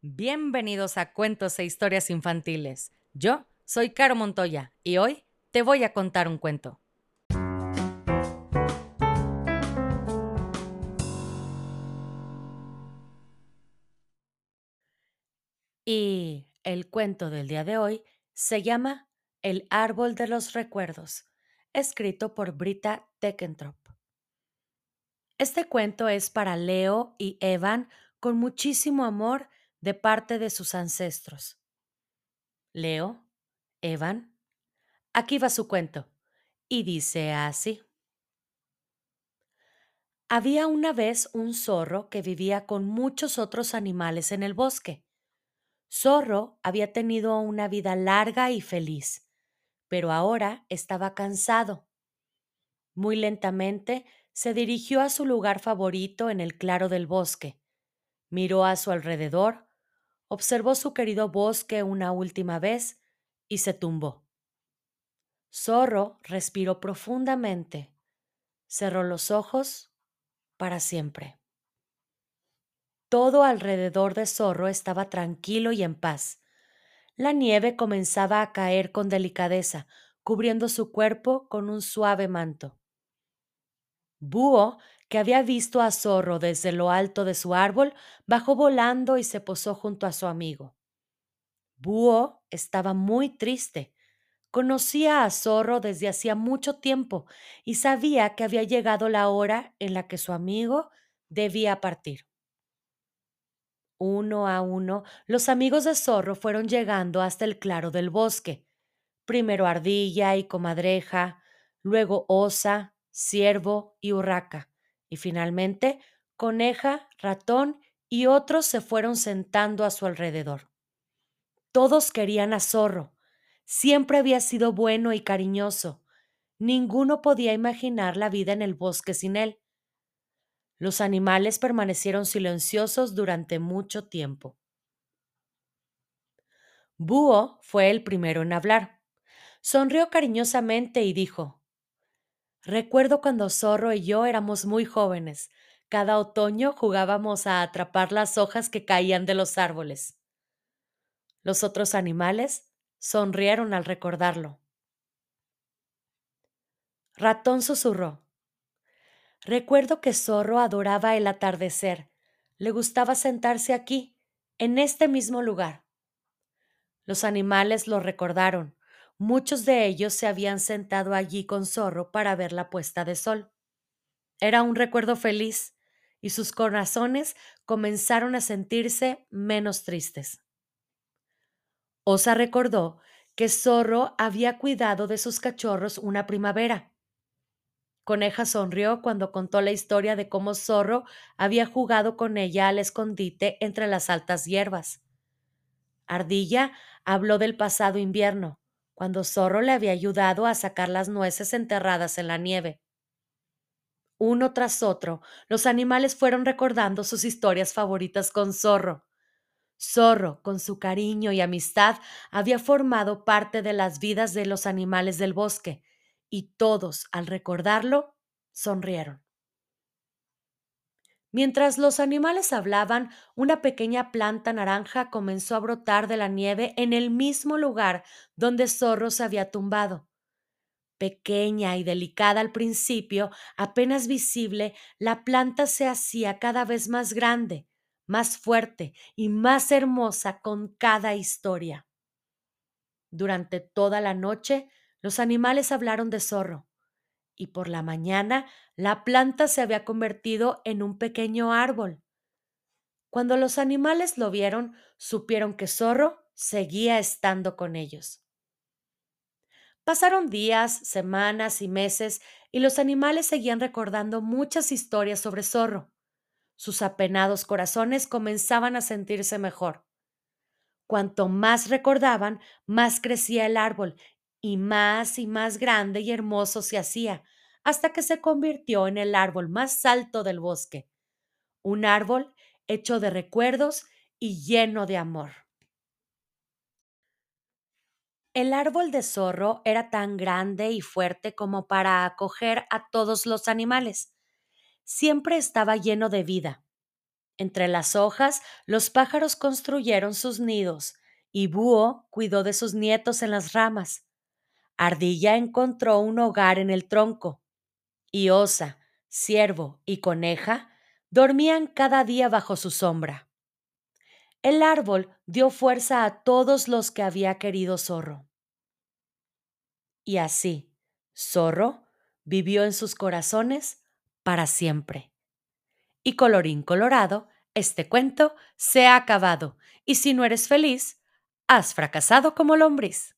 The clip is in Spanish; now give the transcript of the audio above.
Bienvenidos a Cuentos e Historias Infantiles. Yo soy Caro Montoya y hoy te voy a contar un cuento. Y el cuento del día de hoy se llama El árbol de los recuerdos, escrito por Brita Teckentrop. Este cuento es para Leo y Evan con muchísimo amor de parte de sus ancestros. Leo, Evan, aquí va su cuento, y dice así. Había una vez un zorro que vivía con muchos otros animales en el bosque. Zorro había tenido una vida larga y feliz, pero ahora estaba cansado. Muy lentamente se dirigió a su lugar favorito en el claro del bosque. Miró a su alrededor observó su querido bosque una última vez y se tumbó. Zorro respiró profundamente, cerró los ojos para siempre. Todo alrededor de Zorro estaba tranquilo y en paz. La nieve comenzaba a caer con delicadeza, cubriendo su cuerpo con un suave manto. Búho que había visto a Zorro desde lo alto de su árbol, bajó volando y se posó junto a su amigo. Búho estaba muy triste. Conocía a Zorro desde hacía mucho tiempo y sabía que había llegado la hora en la que su amigo debía partir. Uno a uno, los amigos de Zorro fueron llegando hasta el claro del bosque. Primero Ardilla y Comadreja, luego Osa, Ciervo y Urraca y finalmente coneja, ratón y otros se fueron sentando a su alrededor. Todos querían a Zorro. Siempre había sido bueno y cariñoso. Ninguno podía imaginar la vida en el bosque sin él. Los animales permanecieron silenciosos durante mucho tiempo. Búho fue el primero en hablar. Sonrió cariñosamente y dijo Recuerdo cuando Zorro y yo éramos muy jóvenes. Cada otoño jugábamos a atrapar las hojas que caían de los árboles. Los otros animales sonrieron al recordarlo. Ratón susurró. Recuerdo que Zorro adoraba el atardecer. Le gustaba sentarse aquí, en este mismo lugar. Los animales lo recordaron. Muchos de ellos se habían sentado allí con Zorro para ver la puesta de sol. Era un recuerdo feliz, y sus corazones comenzaron a sentirse menos tristes. Osa recordó que Zorro había cuidado de sus cachorros una primavera. Coneja sonrió cuando contó la historia de cómo Zorro había jugado con ella al escondite entre las altas hierbas. Ardilla habló del pasado invierno, cuando Zorro le había ayudado a sacar las nueces enterradas en la nieve. Uno tras otro, los animales fueron recordando sus historias favoritas con Zorro. Zorro, con su cariño y amistad, había formado parte de las vidas de los animales del bosque, y todos, al recordarlo, sonrieron. Mientras los animales hablaban, una pequeña planta naranja comenzó a brotar de la nieve en el mismo lugar donde Zorro se había tumbado. Pequeña y delicada al principio, apenas visible, la planta se hacía cada vez más grande, más fuerte y más hermosa con cada historia. Durante toda la noche, los animales hablaron de Zorro y por la mañana la planta se había convertido en un pequeño árbol. Cuando los animales lo vieron, supieron que Zorro seguía estando con ellos. Pasaron días, semanas y meses y los animales seguían recordando muchas historias sobre Zorro. Sus apenados corazones comenzaban a sentirse mejor. Cuanto más recordaban, más crecía el árbol y más y más grande y hermoso se hacía, hasta que se convirtió en el árbol más alto del bosque, un árbol hecho de recuerdos y lleno de amor. El árbol de zorro era tan grande y fuerte como para acoger a todos los animales. Siempre estaba lleno de vida. Entre las hojas, los pájaros construyeron sus nidos, y Búho cuidó de sus nietos en las ramas. Ardilla encontró un hogar en el tronco, y Osa, Ciervo y Coneja dormían cada día bajo su sombra. El árbol dio fuerza a todos los que había querido Zorro. Y así, Zorro vivió en sus corazones para siempre. Y colorín colorado, este cuento se ha acabado, y si no eres feliz, has fracasado como lombriz.